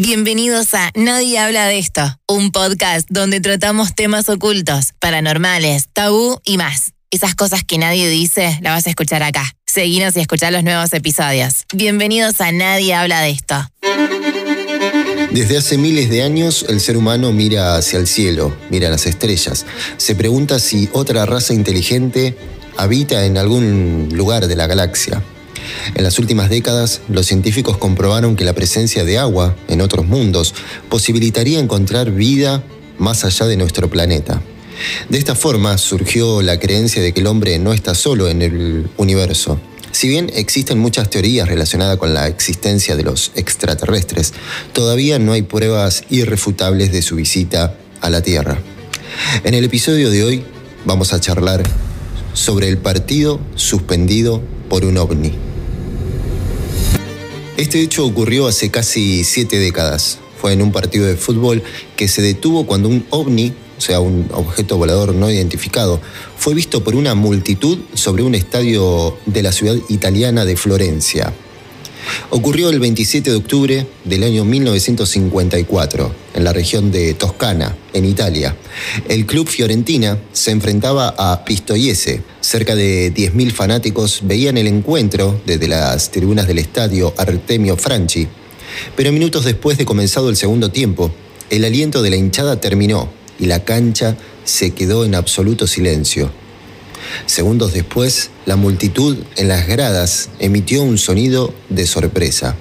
Bienvenidos a Nadie habla de esto, un podcast donde tratamos temas ocultos, paranormales, tabú y más. Esas cosas que nadie dice, las vas a escuchar acá. Seguinos y escuchar los nuevos episodios. Bienvenidos a Nadie habla de esto. Desde hace miles de años el ser humano mira hacia el cielo, mira las estrellas, se pregunta si otra raza inteligente habita en algún lugar de la galaxia. En las últimas décadas, los científicos comprobaron que la presencia de agua en otros mundos posibilitaría encontrar vida más allá de nuestro planeta. De esta forma surgió la creencia de que el hombre no está solo en el universo. Si bien existen muchas teorías relacionadas con la existencia de los extraterrestres, todavía no hay pruebas irrefutables de su visita a la Tierra. En el episodio de hoy vamos a charlar sobre el partido suspendido por un ovni. Este hecho ocurrió hace casi siete décadas. Fue en un partido de fútbol que se detuvo cuando un ovni, o sea, un objeto volador no identificado, fue visto por una multitud sobre un estadio de la ciudad italiana de Florencia. Ocurrió el 27 de octubre del año 1954, en la región de Toscana, en Italia. El club Fiorentina se enfrentaba a Pistoiese. Cerca de 10.000 fanáticos veían el encuentro desde las tribunas del estadio Artemio Franchi. Pero minutos después de comenzado el segundo tiempo, el aliento de la hinchada terminó y la cancha se quedó en absoluto silencio. Segundos después, la multitud en las gradas emitió un sonido de sorpresa.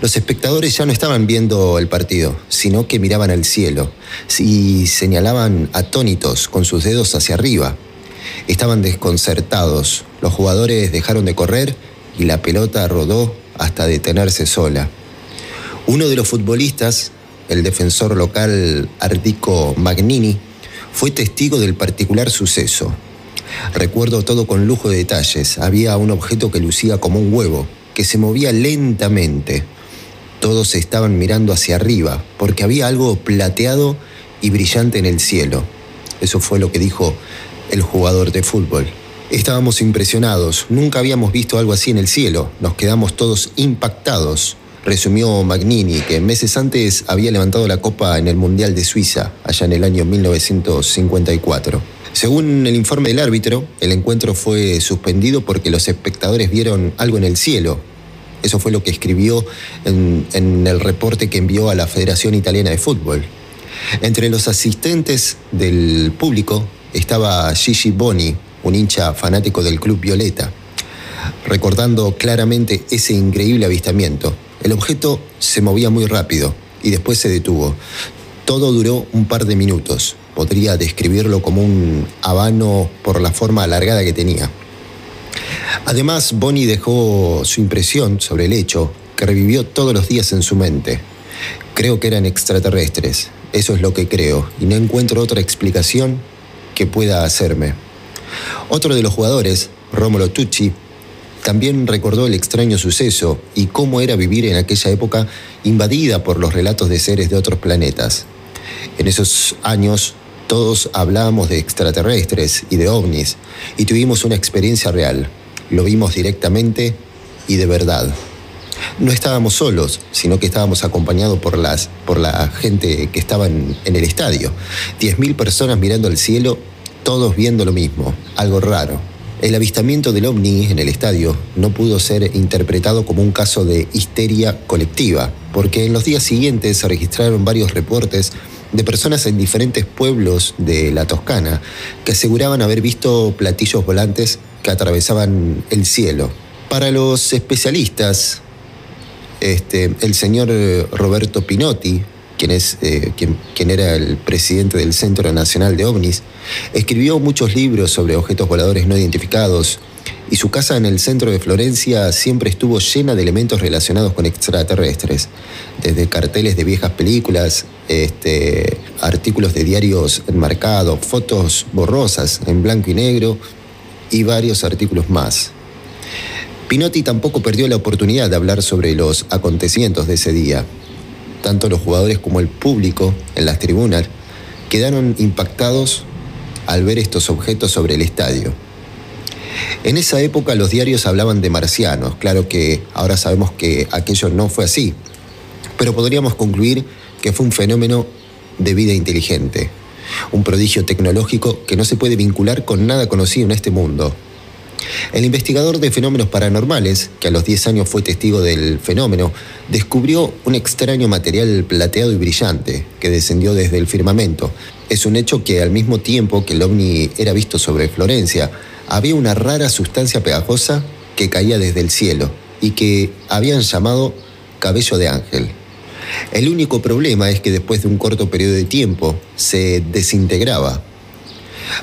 Los espectadores ya no estaban viendo el partido, sino que miraban al cielo y señalaban atónitos con sus dedos hacia arriba. Estaban desconcertados, los jugadores dejaron de correr y la pelota rodó hasta detenerse sola. Uno de los futbolistas, el defensor local Ardico Magnini, fue testigo del particular suceso. Recuerdo todo con lujo de detalles. Había un objeto que lucía como un huevo, que se movía lentamente. Todos estaban mirando hacia arriba, porque había algo plateado y brillante en el cielo. Eso fue lo que dijo el jugador de fútbol. Estábamos impresionados, nunca habíamos visto algo así en el cielo, nos quedamos todos impactados, resumió Magnini, que meses antes había levantado la copa en el Mundial de Suiza, allá en el año 1954. Según el informe del árbitro, el encuentro fue suspendido porque los espectadores vieron algo en el cielo. Eso fue lo que escribió en, el reporte que envió a la Federación Italiana de Fútbol. Entre los asistentes del público estaba Gigi Boni, un hincha fanático del Club Violeta, recordando claramente ese increíble avistamiento. El objeto se movía muy rápido y después se detuvo. Todo duró un par de minutos podría describirlo como un habano por la forma alargada que tenía. Además, Bonnie dejó su impresión sobre el hecho que revivió todos los días en su mente. Creo que eran extraterrestres, eso es lo que creo, y no encuentro otra explicación que pueda hacerme. Otro de los jugadores, Rómulo Tucci, también recordó el extraño suceso y cómo era vivir en aquella época invadida por los relatos de seres de otros planetas. En esos años todos hablábamos de extraterrestres y de ovnis y tuvimos una experiencia real. Lo vimos directamente y de verdad. No estábamos solos, sino que estábamos acompañados por, las, por la gente que estaba en, el estadio. 10.000 personas mirando al cielo, todos viendo lo mismo, algo raro. El avistamiento del ovni en el estadio no pudo ser interpretado como un caso de histeria colectiva, porque en los días siguientes se registraron varios reportes de personas en diferentes pueblos de la Toscana que aseguraban haber visto platillos volantes que atravesaban el cielo. Para los especialistas, este, el señor Roberto Pinotti, quien, es, eh, quien, quien era el presidente del Centro Nacional de OVNIs, escribió muchos libros sobre objetos voladores no identificados, y su casa en el centro de Florencia siempre estuvo llena de elementos relacionados con extraterrestres, desde carteles de viejas películas, este, artículos de diarios enmarcados, fotos borrosas en blanco y negro y varios artículos más. Pinotti tampoco perdió la oportunidad de hablar sobre los acontecimientos de ese día. Tanto los jugadores como el público en las tribunas quedaron impactados al ver estos objetos sobre el estadio. En esa época los diarios hablaban de marcianos, claro que ahora sabemos que aquello no fue así. Pero podríamos concluir que fue un fenómeno de vida inteligente, un prodigio tecnológico que no se puede vincular con nada conocido en este mundo. El investigador de fenómenos paranormales, que a los 10 años fue testigo del fenómeno, descubrió un extraño material plateado y brillante que descendió desde el firmamento. Es un hecho que al mismo tiempo que el ovni era visto sobre Florencia, había una rara sustancia pegajosa que caía desde el cielo y que habían llamado cabello de ángel. El único problema es que después de un corto periodo de tiempo se desintegraba,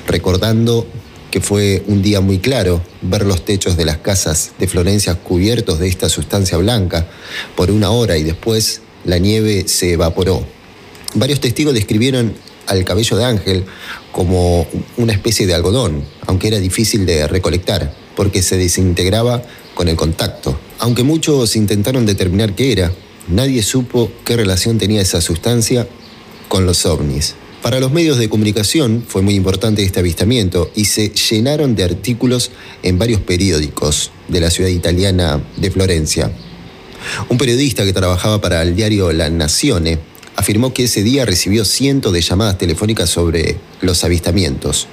recordando que fue un día muy claro ver los techos de las casas de Florencia cubiertos de esta sustancia blanca por una hora y después la nieve se evaporó. Varios testigos describieron al cabello de Ángel como una especie de algodón, aunque era difícil de recolectar, porque se desintegraba con el contacto. Aunque muchos intentaron determinar qué era, nadie supo qué relación tenía esa sustancia con los ovnis. Para los medios de comunicación fue muy importante este avistamiento y se llenaron de artículos en varios periódicos de la ciudad italiana de Florencia. Un periodista que trabajaba para el diario La Nazione afirmó que ese día recibió cientos de llamadas telefónicas sobre los avistamientos.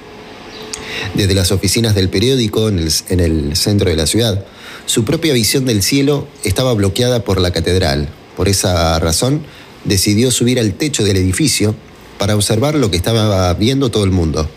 Desde las oficinas del periódico en el, en el centro de la ciudad, su propia visión del cielo estaba bloqueada por la catedral. Por esa razón, decidió subir al techo del edificio para observar lo que estaba viendo todo el mundo.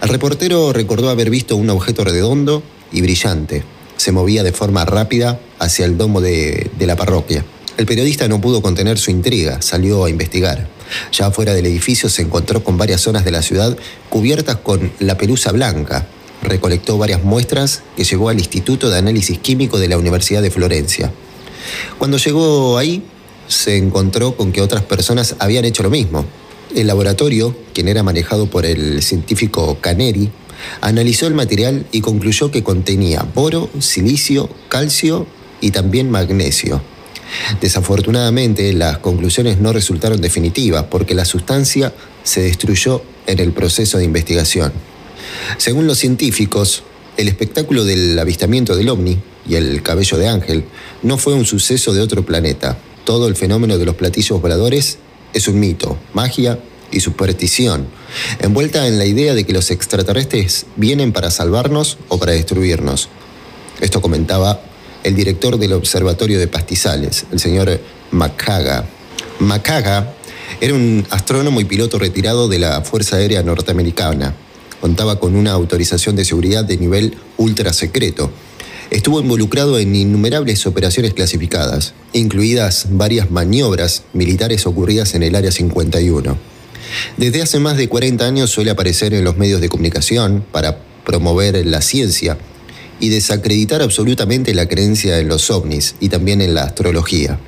El reportero recordó haber visto un objeto redondo y brillante. Se movía de forma rápida hacia el domo de, la parroquia. El periodista no pudo contener su intriga, salió a investigar. Ya fuera del edificio se encontró con varias zonas de la ciudad cubiertas con la pelusa blanca. Recolectó varias muestras que llevó al Instituto de Análisis Químico de la Universidad de Florencia. Cuando llegó ahí, se encontró con que otras personas habían hecho lo mismo. El laboratorio, quien era manejado por el científico Caneri, analizó el material y concluyó que contenía boro, silicio, calcio y también magnesio. Desafortunadamente, las conclusiones no resultaron definitivas porque la sustancia se destruyó en el proceso de investigación. Según los científicos, el espectáculo del avistamiento del ovni y el cabello de ángel no fue un suceso de otro planeta. Todo el fenómeno de los platillos voladores es un mito, magia y superstición, envuelta en la idea de que los extraterrestres vienen para salvarnos o para destruirnos. Esto comentaba el director del Observatorio de Pastizales, el señor Macaga. Macaga era un astrónomo y piloto retirado de la Fuerza Aérea Norteamericana. Contaba con una autorización de seguridad de nivel ultra secreto. Estuvo involucrado en innumerables operaciones clasificadas, incluidas varias maniobras militares ocurridas en el Área 51. Desde hace más de 40 años suele aparecer en los medios de comunicación para promover la ciencia y desacreditar absolutamente la creencia en los ovnis y también en la astrología.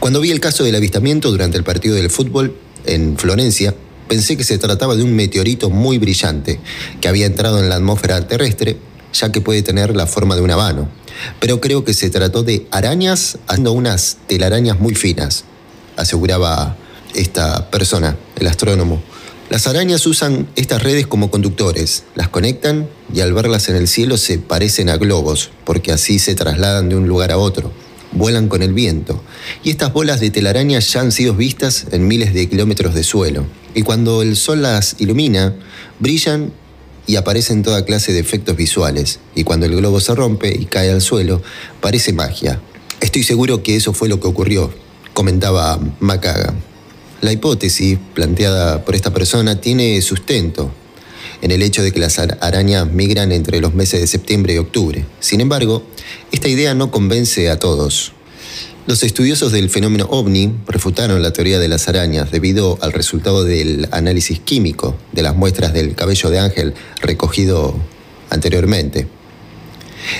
Cuando vi el caso del avistamiento durante el partido del fútbol en Florencia, pensé que se trataba de un meteorito muy brillante que había entrado en la atmósfera terrestre, ya que puede tener la forma de una mano. Pero creo que se trató de arañas haciendo unas telarañas muy finas, aseguraba esta persona, el astrónomo. Las arañas usan estas redes como conductores, las conectan y al verlas en el cielo se parecen a globos, porque así se trasladan de un lugar a otro, vuelan con el viento. Y estas bolas de telaraña ya han sido vistas en miles de kilómetros de suelo. Y cuando el sol las ilumina, brillan y aparecen toda clase de efectos visuales. Y cuando el globo se rompe y cae al suelo, parece magia. Estoy seguro que eso fue lo que ocurrió, comentaba Macaga. La hipótesis planteada por esta persona tiene sustento en el hecho de que las arañas migran entre los meses de septiembre y octubre. Sin embargo, esta idea no convence a todos. Los estudiosos del fenómeno ovni refutaron la teoría de las arañas debido al resultado del análisis químico de las muestras del cabello de ángel recogido anteriormente.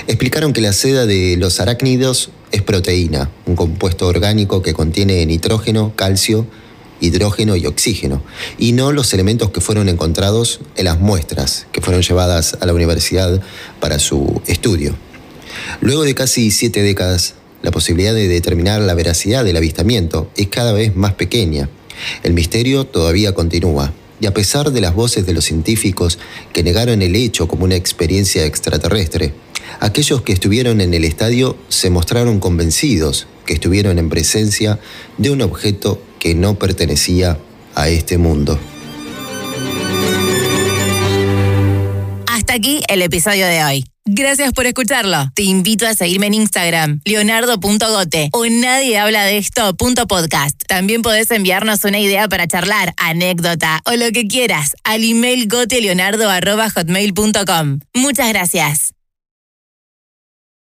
Explicaron que la seda de los arácnidos es proteína, un compuesto orgánico que contiene nitrógeno, calcio, hidrógeno y oxígeno, y no los elementos que fueron encontrados en las muestras que fueron llevadas a la universidad para su estudio. Luego de casi siete décadas, la posibilidad de determinar la veracidad del avistamiento es cada vez más pequeña. El misterio todavía continúa, y a pesar de las voces de los científicos que negaron el hecho como una experiencia extraterrestre, aquellos que estuvieron en el estadio se mostraron convencidos que estuvieron en presencia de un objeto que no pertenecía a este mundo. Hasta aquí el episodio de hoy. Gracias por escucharlo. Te invito a seguirme en Instagram, leonardo.gote o nadie habla de esto.podcast. También podés enviarnos una idea para charlar, anécdota o lo que quieras al email goteleonardo.hotmail.com. Muchas gracias.